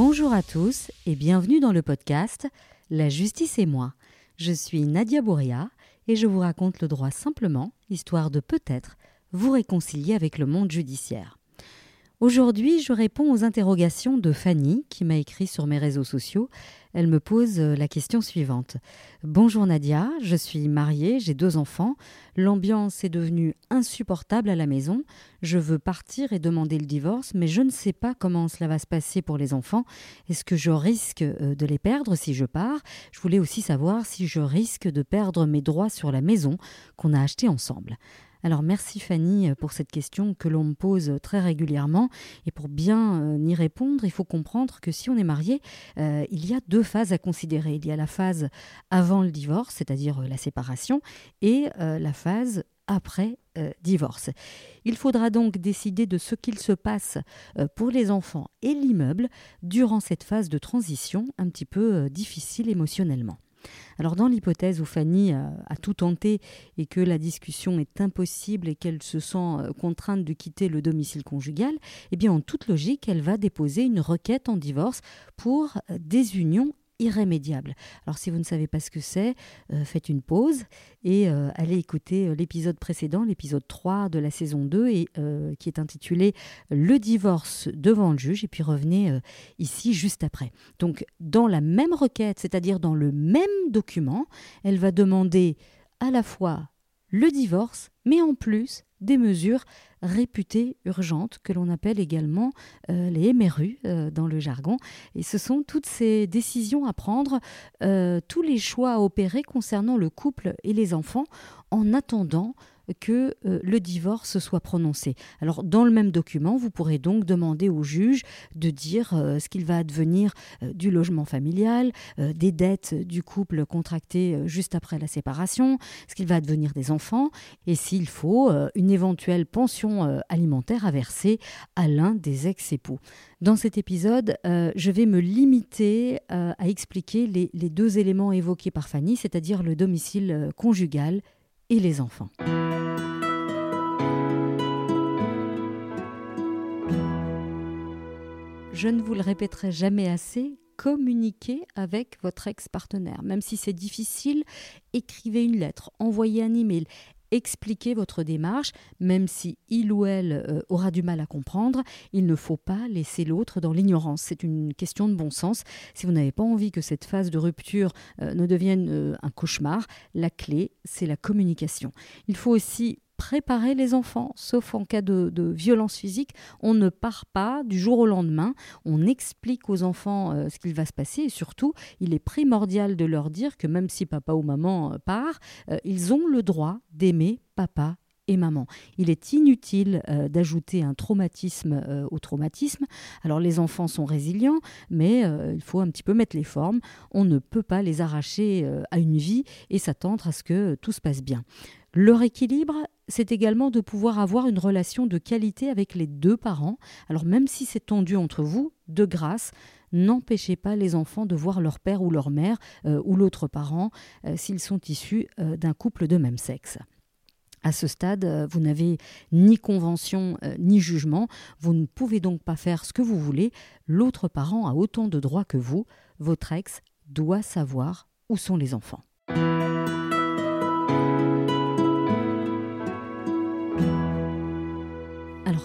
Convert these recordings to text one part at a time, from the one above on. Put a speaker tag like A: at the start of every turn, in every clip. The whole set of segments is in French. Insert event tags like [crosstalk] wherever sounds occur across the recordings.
A: Bonjour à tous et bienvenue dans le podcast La justice et moi. Je suis Nadia Bouria et je vous raconte le droit simplement, histoire de peut-être vous réconcilier avec le monde judiciaire. Aujourd'hui, je réponds aux interrogations de Fanny qui m'a écrit sur mes réseaux sociaux. Elle me pose euh, la question suivante. Bonjour Nadia, je suis mariée, j'ai deux enfants. L'ambiance est devenue insupportable à la maison. Je veux partir et demander le divorce, mais je ne sais pas comment cela va se passer pour les enfants. Est-ce que je risque euh, de les perdre si je pars? Je voulais aussi savoir si je risque de perdre mes droits sur la maison qu'on a achetée ensemble. Alors merci Fanny pour cette question que l'on me pose très régulièrement et pour bien euh, y répondre, il faut comprendre que si on est marié, euh, il y a deux phases à considérer. Il y a la phase avant le divorce, c'est-à-dire euh, la séparation, et la phase après divorce. Il faudra donc décider de ce qu'il se passe pour les enfants et l'immeuble durant cette phase de transition un petit peu difficile émotionnellement. Alors dans l'hypothèse où Fanny a, tout tenté et que la discussion est impossible et qu'elle se sent euh, contrainte de quitter le domicile conjugal, eh bien en toute logique, elle va déposer une requête en divorce pour euh, désunion irrémédiable. Alors si vous ne savez pas ce que c'est, euh, faites une pause et euh, allez écouter euh, l'épisode précédent, l'épisode 3 de la saison 2, et, qui est intitulé Le divorce devant le juge, et puis revenez ici juste après. Donc dans la même requête, c'est-à-dire dans le même document, elle va demander à la fois le divorce, mais en plus des mesures réputées urgentes que l'on appelle également euh, les MRU euh, dans le jargon. Et ce sont toutes ces décisions à prendre, euh, tous les choix à opérer concernant le couple et les enfants en attendant que euh, le divorce soit prononcé. Alors dans le même document, vous pourrez donc demander au juge de dire euh, ce qu'il va advenir euh, du logement familial, des dettes du couple contractées juste après la séparation, ce qu'il va advenir des enfants et s'il faut une éventuelle pension alimentaire à verser à l'un des ex-époux. Dans cet épisode, je vais me limiter à expliquer les deux éléments évoqués par Fanny, c'est-à-dire le domicile conjugal et les enfants. Je ne vous le répéterai jamais assez, communiquez avec votre ex-partenaire. Même si c'est difficile, écrivez une lettre, envoyez un email, expliquez votre démarche, même si il ou elle euh, aura du mal à comprendre, il ne faut pas laisser l'autre dans l'ignorance. C'est une question de bon sens. Si vous n'avez pas envie que cette phase de rupture euh, ne devienne euh, un cauchemar, la clé, c'est la communication. Il faut aussi préparer les enfants, sauf en cas de, violence physique. On ne part pas du jour au lendemain, on explique aux enfants euh, ce qu'il va se passer et surtout, il est primordial de leur dire que même si papa ou maman euh, part, euh, ils ont le droit d'aimer papa maman. Il est inutile d'ajouter un traumatisme au traumatisme. Alors les enfants sont résilients, mais il faut un petit peu mettre les formes. On ne peut pas les arracher à une vie et s'attendre à ce que tout se passe bien. Leur équilibre, c'est également de pouvoir avoir une relation de qualité avec les deux parents. Alors même si c'est tendu entre vous, de grâce, n'empêchez pas les enfants de voir leur père ou leur mère euh, ou l'autre parent euh, s'ils sont issus euh, d'un couple de même sexe. À ce stade, vous n'avez ni convention ni jugement, vous ne pouvez donc pas faire ce que vous voulez, l'autre parent a autant de droits que vous, votre ex doit savoir où sont les enfants.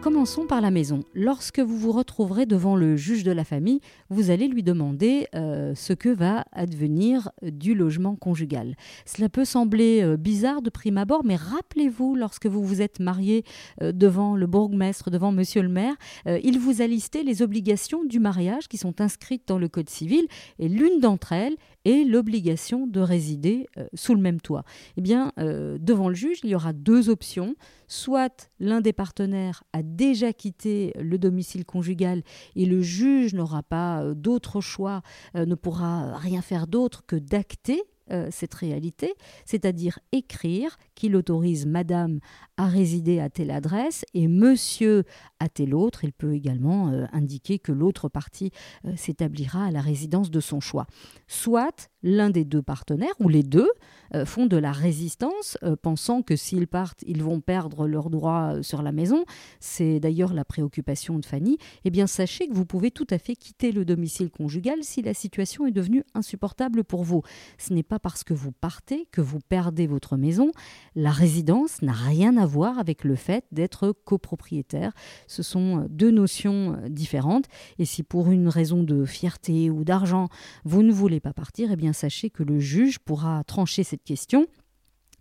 A: Commençons par la maison. Lorsque vous vous retrouverez devant le juge de la famille, vous allez lui demander euh, ce que va advenir du logement conjugal. Cela peut sembler euh, bizarre de prime abord, mais rappelez-vous, lorsque vous vous êtes marié euh, devant le bourgmestre, devant monsieur le maire, il vous a listé les obligations du mariage qui sont inscrites dans le Code civil, et l'une d'entre elles est l'obligation de résider sous le même toit. Eh bien, devant le juge, il y aura deux options. Soit l'un des partenaires a déjà quitté le domicile conjugal et le juge n'aura pas euh, d'autre choix, euh, ne pourra rien faire d'autre que d'acter euh, cette réalité, c'est-à-dire écrire qu'il autorise madame à résider à telle adresse et monsieur à telle autre. Il peut également indiquer que l'autre partie s'établira à la résidence de son choix. Soit l'un des deux partenaires ou les deux euh, font de la résistance, euh, pensant que s'ils partent, ils vont perdre leurs droits euh, sur la maison, c'est d'ailleurs la préoccupation de Fanny, eh bien sachez que vous pouvez tout à fait quitter le domicile conjugal si la situation est devenue insupportable pour vous. Ce n'est pas parce que vous partez que vous perdez votre maison. La résidence n'a rien à voir avec le fait d'être copropriétaire. Ce sont deux notions différentes. Et si pour une raison de fierté ou d'argent, vous ne voulez pas partir, eh bien sachez que le juge pourra trancher cette question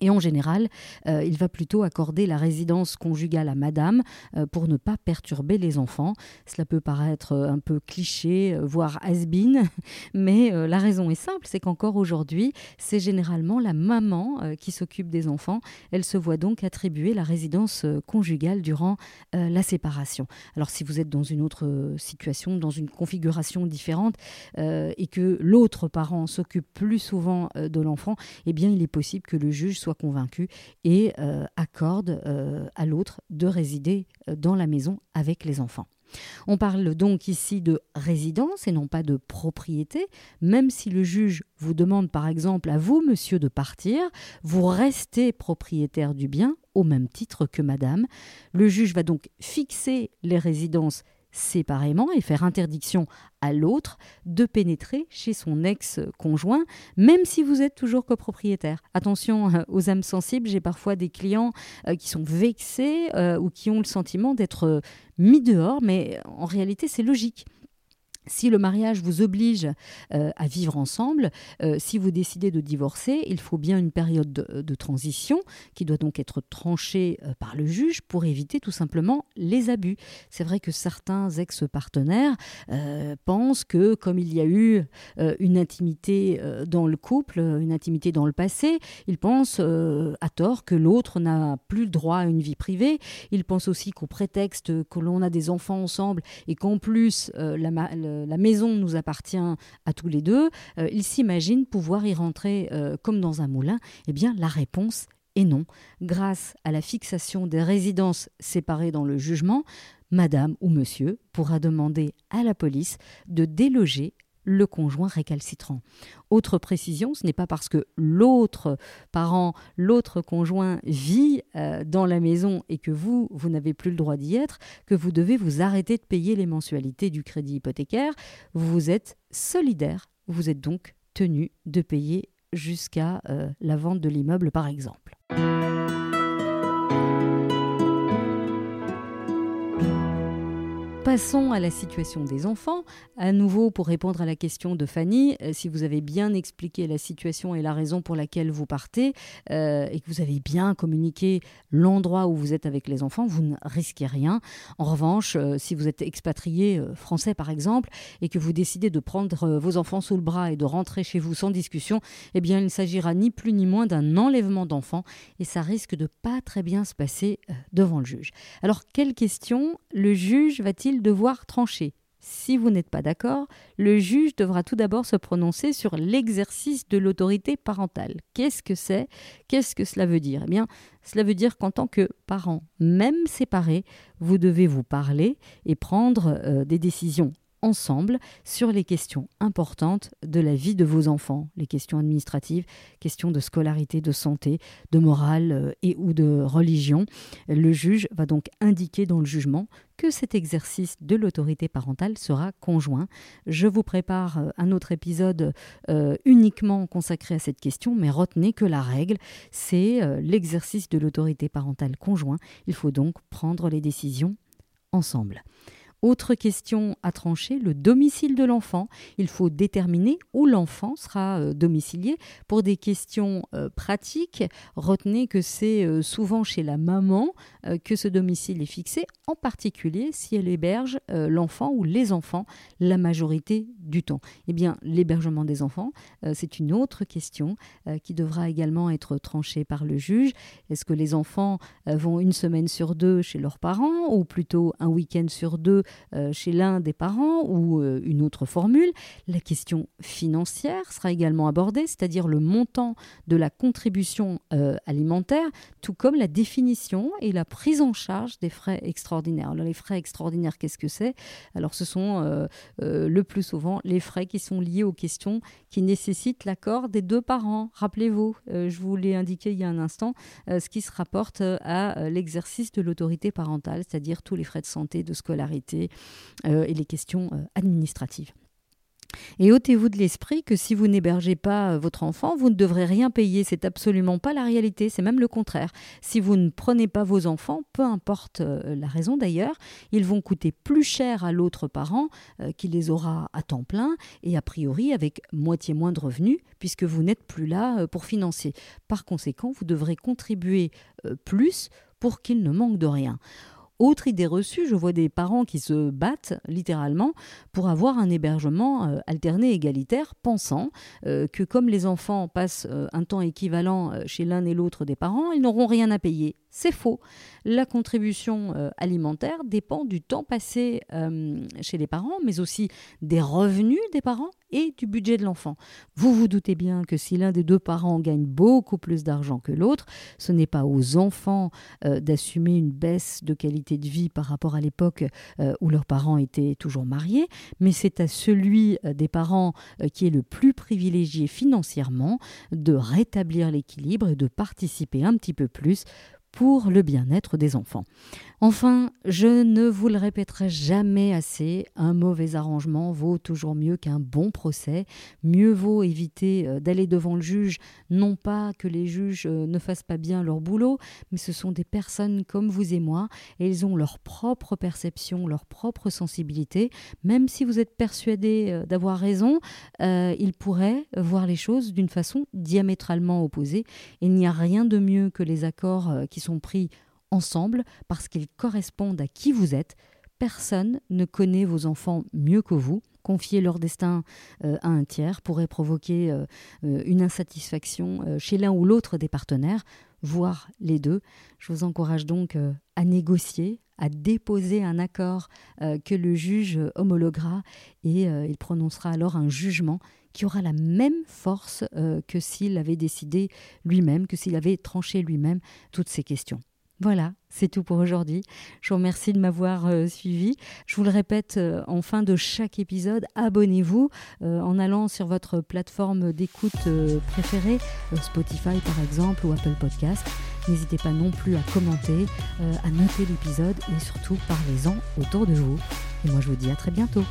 A: et en général, euh, il va plutôt accorder la résidence conjugale à madame euh, pour ne pas perturber les enfants. Cela peut paraître euh, un peu cliché, voire has-been, [laughs] mais la raison est simple, c'est qu'encore aujourd'hui, c'est généralement la maman qui s'occupe des enfants. Elle se voit donc attribuer la résidence conjugale durant la séparation. Alors si vous êtes dans une autre situation, dans une configuration différente, et que l'autre parent s'occupe plus souvent de l'enfant, eh bien il est possible que le juge soit convaincu et euh, accorde euh, à l'autre de résider euh, dans la maison avec les enfants. On parle donc ici de résidence et non pas de propriété, même si le juge vous demande par exemple à vous, monsieur, de partir, vous restez propriétaire du bien au même titre que madame. Le juge va donc fixer les résidences séparément et faire interdiction à l'autre de pénétrer chez son ex-conjoint, même si vous êtes toujours copropriétaire. Attention euh, aux âmes sensibles, j'ai parfois des clients euh, qui sont vexés euh, ou qui ont le sentiment d'être mis dehors, mais en réalité c'est logique. Si le mariage vous oblige euh, à vivre ensemble, euh, si vous décidez de divorcer, il faut bien une période de, transition qui doit donc être tranchée euh, par le juge pour éviter tout simplement les abus. C'est vrai que certains ex-partenaires pensent que comme il y a eu une intimité dans le couple, une intimité dans le passé, ils pensent à tort que l'autre n'a plus le droit à une vie privée. Ils pensent aussi qu'au prétexte que l'on a des enfants ensemble et qu'en plus la, la euh, la maison nous appartient à tous les deux, euh, il s'imagine pouvoir y rentrer euh, comme dans un moulin Eh bien, la réponse est non. Grâce à la fixation des résidences séparées dans le jugement, Madame ou Monsieur pourra demander à la police de déloger le conjoint récalcitrant. Autre précision, ce n'est pas parce que l'autre parent, l'autre conjoint vit euh, dans la maison et que vous, vous n'avez plus le droit d'y être, que vous devez vous arrêter de payer les mensualités du crédit hypothécaire. Vous êtes solidaire, vous êtes donc tenu de payer jusqu'à euh, la vente de l'immeuble par exemple. Passons à la situation des enfants. À nouveau, pour répondre à la question de Fanny, euh, si vous avez bien expliqué la situation et la raison pour laquelle vous partez, euh, et que vous avez bien communiqué l'endroit où vous êtes avec les enfants, vous ne risquez rien. En revanche, euh, si vous êtes expatrié français par exemple, et que vous décidez de prendre vos enfants sous le bras et de rentrer chez vous sans discussion, eh bien il ne s'agira ni plus ni moins d'un enlèvement d'enfants, et ça risque de pas très bien se passer devant le juge. Alors, quelle question le juge va-t-il devoir trancher? Si vous n'êtes pas d'accord, le juge devra tout d'abord se prononcer sur l'exercice de l'autorité parentale. Qu'est-ce que c'est? Qu'est-ce que cela veut dire? Eh bien, cela veut dire qu'en tant que parent, même séparé, vous devez vous parler et prendre euh, des décisions ensemble sur les questions importantes de la vie de vos enfants, les questions administratives, questions de scolarité, de santé, de morale euh, et ou de religion. Le juge va donc indiquer dans le jugement que cet exercice de l'autorité parentale sera conjoint. Je vous prépare euh, un autre épisode euh, uniquement consacré à cette question, mais retenez que la règle, c'est l'exercice de l'autorité parentale conjoint. Il faut donc prendre les décisions ensemble. Autre question à trancher, le domicile de l'enfant. Il faut déterminer où l'enfant sera euh, domicilié. Pour des questions euh, pratiques, retenez que c'est euh, souvent chez la maman que ce domicile est fixé, en particulier si elle héberge l'enfant ou les enfants la majorité du temps. Eh bien, l'hébergement des enfants, c'est une autre question qui devra également être tranchée par le juge. Est-ce que les enfants vont une semaine sur deux chez leurs parents ou plutôt un week-end sur deux euh, chez l'un des parents ou euh, une autre formule? La question financière sera également abordée, c'est-à-dire le montant de la contribution euh, alimentaire, tout comme la définition et la prise en charge des frais extraordinaires. Alors, les frais extraordinaires, qu'est-ce que c'est? Alors ce sont le plus souvent les frais qui sont liés aux questions qui nécessitent l'accord des deux parents. Rappelez-vous, euh, je vous l'ai indiqué il y a un instant, euh, ce qui se rapporte à l'exercice de l'autorité parentale, c'est-à-dire tous les frais de santé, de scolarité et les questions administratives. Et ôtez-vous de l'esprit que si vous n'hébergez pas euh, votre enfant, vous ne devrez rien payer. C'est absolument pas la réalité, c'est même le contraire. Si vous ne prenez pas vos enfants, peu importe euh, la raison d'ailleurs, ils vont coûter plus cher à l'autre parent euh, qui les aura à temps plein et a priori avec moitié moins de revenus puisque vous n'êtes plus là pour financer. Par conséquent, vous devrez contribuer plus pour qu'il ne manque de rien. Autre idée reçue, je vois des parents qui se battent littéralement pour avoir un hébergement euh, alterné égalitaire, pensant euh, que comme les enfants passent euh, un temps équivalent chez l'un et l'autre des parents, ils n'auront rien à payer. C'est faux. La contribution alimentaire dépend du temps passé chez les parents, mais aussi des revenus des parents et du budget de l'enfant. Vous vous doutez bien que si l'un des deux parents gagne beaucoup plus d'argent que l'autre, ce n'est pas aux enfants euh, d'assumer une baisse de qualité de vie par rapport à l'époque euh, où leurs parents étaient toujours mariés, mais c'est à celui euh, des parents qui est le plus privilégié financièrement de rétablir l'équilibre et de participer un petit peu plus pour le bien-être des enfants. Enfin, je ne vous le répéterai jamais assez, un mauvais arrangement vaut toujours mieux qu'un bon procès. Mieux vaut éviter euh, d'aller devant le juge, non pas que les juges euh, ne fassent pas bien leur boulot, mais ce sont des personnes comme vous et moi, et ils ont leur propre perception, leur propre sensibilité. Même si vous êtes persuadé euh, d'avoir raison, ils pourraient voir les choses d'une façon diamétralement opposée. Il n'y a rien de mieux que les accords qui sont pris ensemble parce qu'ils correspondent à qui vous êtes. Personne ne connaît vos enfants mieux que vous. Confier leur destin euh, à un tiers pourrait provoquer euh, euh, une insatisfaction chez l'un ou l'autre des partenaires, voire les deux. Je vous encourage donc à négocier, à déposer un accord que le juge homologuera et il prononcera alors un jugement qui aura la même force que s'il avait décidé lui-même, que s'il avait tranché lui-même toutes ces questions. Voilà, c'est tout pour aujourd'hui. Je vous remercie de m'avoir euh, suivi. Je vous le répète euh, en fin de chaque épisode, abonnez-vous euh, en allant sur votre plateforme d'écoute préférée, Spotify par exemple ou Apple Podcast. N'hésitez pas non plus à commenter, à noter l'épisode et surtout parlez-en autour de vous. Et moi je vous dis à très bientôt.